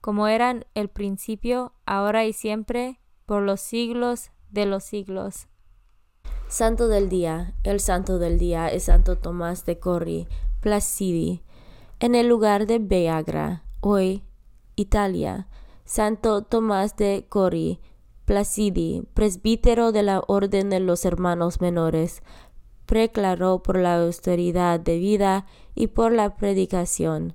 como eran el principio, ahora y siempre, por los siglos de los siglos. Santo del día, el santo del día es Santo Tomás de Corri, Placidi, en el lugar de Beagra, hoy Italia. Santo Tomás de Corri, Placidi, presbítero de la Orden de los Hermanos Menores, preclaró por la austeridad de vida y por la predicación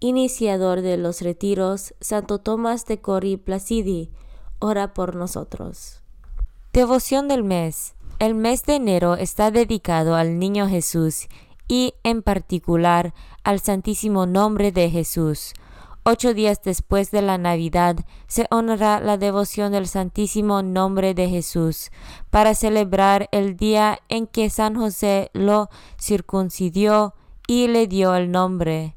iniciador de los retiros, Santo Tomás de Cori Placidi, ora por nosotros. Devoción del mes. El mes de enero está dedicado al Niño Jesús y en particular al Santísimo Nombre de Jesús. Ocho días después de la Navidad se honra la devoción del Santísimo Nombre de Jesús para celebrar el día en que San José lo circuncidió y le dio el nombre.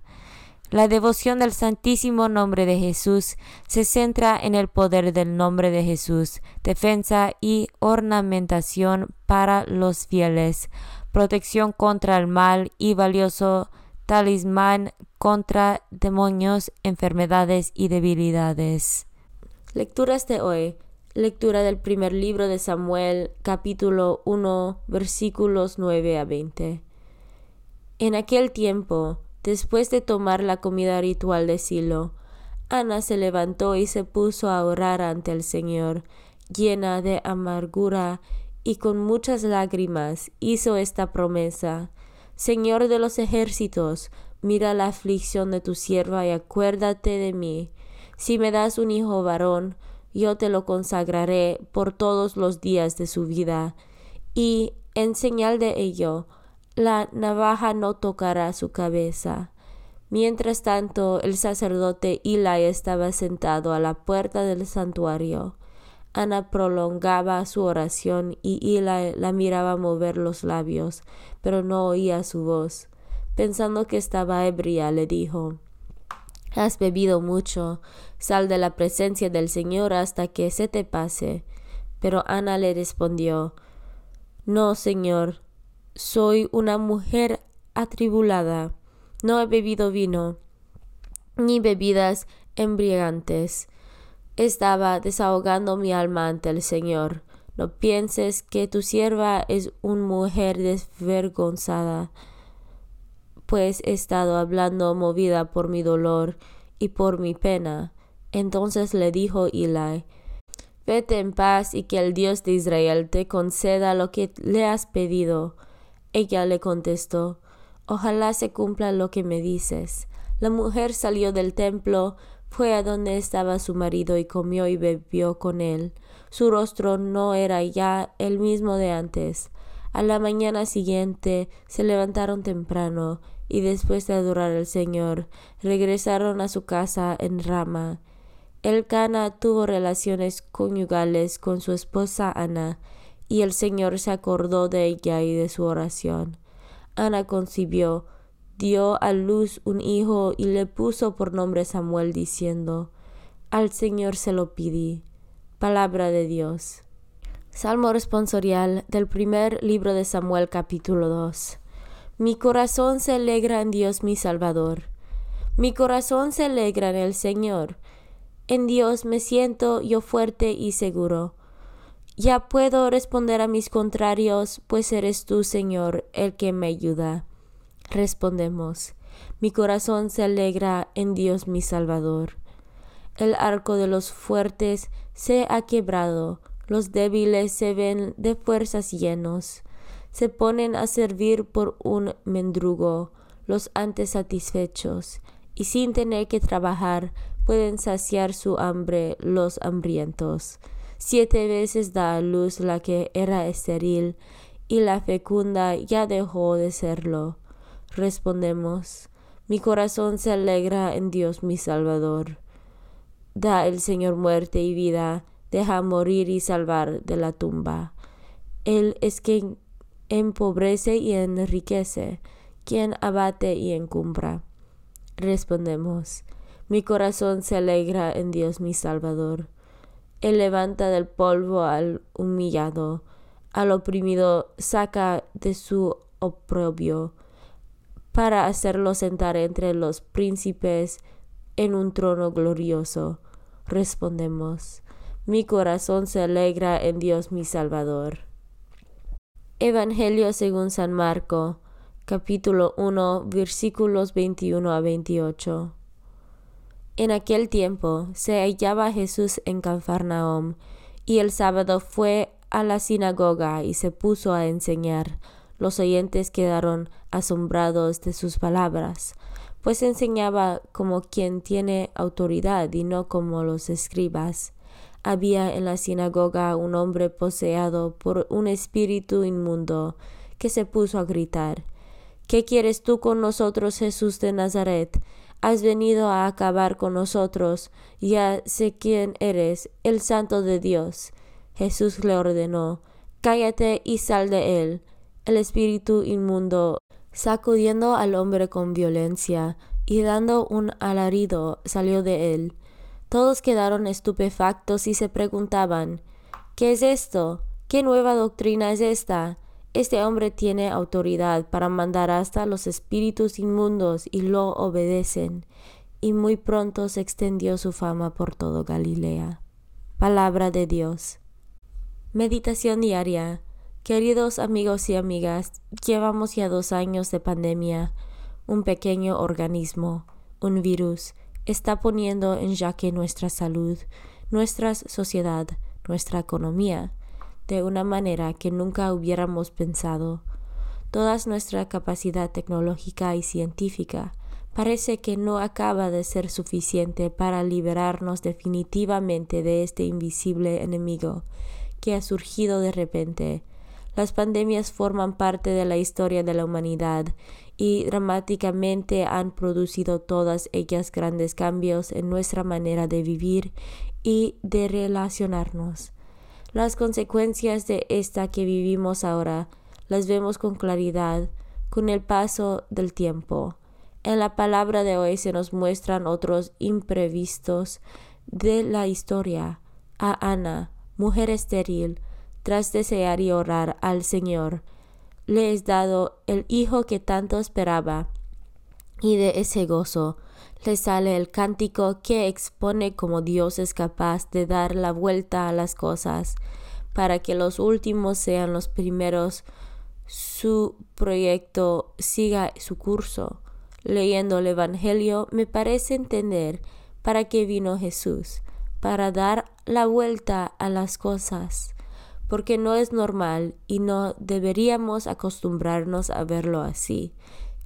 La devoción del Santísimo Nombre de Jesús se centra en el poder del nombre de Jesús, defensa y ornamentación para los fieles, protección contra el mal y valioso talismán contra demonios, enfermedades y debilidades. Lecturas de hoy. Lectura del primer libro de Samuel, capítulo 1, versículos 9 a 20. En aquel tiempo, Después de tomar la comida ritual de Silo, Ana se levantó y se puso a orar ante el Señor, llena de amargura y con muchas lágrimas hizo esta promesa. Señor de los ejércitos, mira la aflicción de tu sierva y acuérdate de mí. Si me das un hijo varón, yo te lo consagraré por todos los días de su vida, y en señal de ello, la navaja no tocará su cabeza. Mientras tanto, el sacerdote Eli estaba sentado a la puerta del santuario. Ana prolongaba su oración y Eli la miraba mover los labios, pero no oía su voz. Pensando que estaba ebria, le dijo Has bebido mucho, sal de la presencia del Señor hasta que se te pase. Pero Ana le respondió No, Señor, soy una mujer atribulada, no he bebido vino, ni bebidas embriagantes estaba desahogando mi alma ante el Señor. No pienses que tu sierva es una mujer desvergonzada, pues he estado hablando movida por mi dolor y por mi pena. Entonces le dijo Eli, Vete en paz y que el Dios de Israel te conceda lo que le has pedido. Ella le contestó, Ojalá se cumpla lo que me dices. La mujer salió del templo, fue a donde estaba su marido y comió y bebió con él. Su rostro no era ya el mismo de antes. A la mañana siguiente se levantaron temprano y después de adorar al Señor regresaron a su casa en Rama. El Cana tuvo relaciones conyugales con su esposa Ana, y el Señor se acordó de ella y de su oración. Ana concibió, dio a luz un hijo y le puso por nombre Samuel, diciendo, Al Señor se lo pidí. Palabra de Dios. Salmo responsorial del primer libro de Samuel capítulo 2. Mi corazón se alegra en Dios mi Salvador. Mi corazón se alegra en el Señor. En Dios me siento yo fuerte y seguro. Ya puedo responder a mis contrarios, pues eres tú, Señor, el que me ayuda. Respondemos, mi corazón se alegra en Dios mi Salvador. El arco de los fuertes se ha quebrado, los débiles se ven de fuerzas llenos, se ponen a servir por un mendrugo los antes satisfechos, y sin tener que trabajar pueden saciar su hambre los hambrientos. Siete veces da a luz la que era estéril, y la fecunda ya dejó de serlo respondemos, mi corazón se alegra en Dios mi Salvador. Da el Señor muerte y vida, deja morir y salvar de la tumba. Él es quien empobrece y enriquece, quien abate y encumbra. Respondemos, mi corazón se alegra en Dios mi Salvador. Él levanta del polvo al humillado, al oprimido saca de su oprobio para hacerlo sentar entre los príncipes en un trono glorioso. Respondemos, mi corazón se alegra en Dios mi Salvador. Evangelio según San Marco, capítulo 1, versículos 21 a 28. En aquel tiempo se hallaba Jesús en Cafarnaum, y el sábado fue a la sinagoga y se puso a enseñar los oyentes quedaron asombrados de sus palabras, pues enseñaba como quien tiene autoridad y no como los escribas. Había en la sinagoga un hombre poseado por un espíritu inmundo, que se puso a gritar ¿Qué quieres tú con nosotros, Jesús de Nazaret? Has venido a acabar con nosotros, ya sé quién eres, el santo de Dios. Jesús le ordenó Cállate y sal de él el espíritu inmundo, sacudiendo al hombre con violencia y dando un alarido, salió de él. Todos quedaron estupefactos y se preguntaban ¿Qué es esto? ¿Qué nueva doctrina es esta? Este hombre tiene autoridad para mandar hasta los espíritus inmundos y lo obedecen. Y muy pronto se extendió su fama por todo Galilea. Palabra de Dios. Meditación diaria Queridos amigos y amigas, llevamos ya dos años de pandemia. Un pequeño organismo, un virus, está poniendo en jaque nuestra salud, nuestra sociedad, nuestra economía, de una manera que nunca hubiéramos pensado. Toda nuestra capacidad tecnológica y científica parece que no acaba de ser suficiente para liberarnos definitivamente de este invisible enemigo que ha surgido de repente las pandemias forman parte de la historia de la humanidad y dramáticamente han producido todas ellas grandes cambios en nuestra manera de vivir y de relacionarnos. Las consecuencias de esta que vivimos ahora las vemos con claridad con el paso del tiempo. En la palabra de hoy se nos muestran otros imprevistos de la historia. A Ana, mujer estéril, tras desear y orar al Señor, le es dado el hijo que tanto esperaba, y de ese gozo le sale el cántico que expone cómo Dios es capaz de dar la vuelta a las cosas, para que los últimos sean los primeros, su proyecto siga su curso. Leyendo el Evangelio me parece entender para qué vino Jesús, para dar la vuelta a las cosas, porque no es normal y no deberíamos acostumbrarnos a verlo así,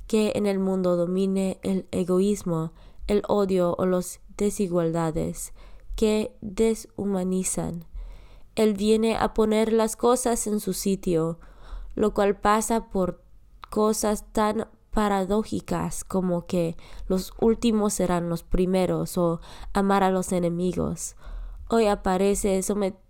que en el mundo domine el egoísmo, el odio o las desigualdades que deshumanizan. Él viene a poner las cosas en su sitio, lo cual pasa por cosas tan paradójicas como que los últimos serán los primeros o amar a los enemigos. Hoy aparece sometido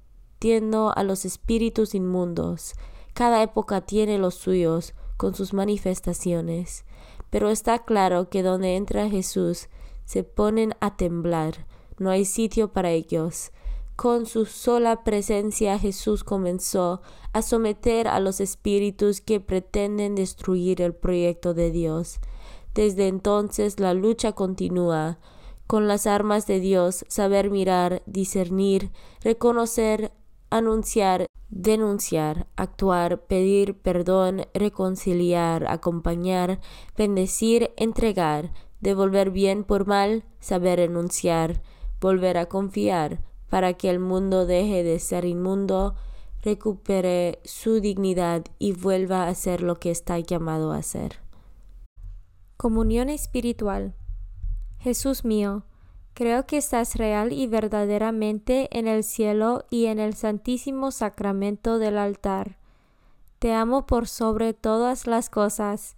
a los espíritus inmundos. Cada época tiene los suyos con sus manifestaciones, pero está claro que donde entra Jesús se ponen a temblar, no hay sitio para ellos. Con su sola presencia Jesús comenzó a someter a los espíritus que pretenden destruir el proyecto de Dios. Desde entonces la lucha continúa, con las armas de Dios, saber mirar, discernir, reconocer, anunciar, denunciar, actuar, pedir perdón, reconciliar, acompañar, bendecir, entregar, devolver bien por mal, saber enunciar, volver a confiar, para que el mundo deje de ser inmundo, recupere su dignidad y vuelva a ser lo que está llamado a ser. Comunión espiritual. Jesús mío, Creo que estás real y verdaderamente en el cielo y en el santísimo sacramento del altar. Te amo por sobre todas las cosas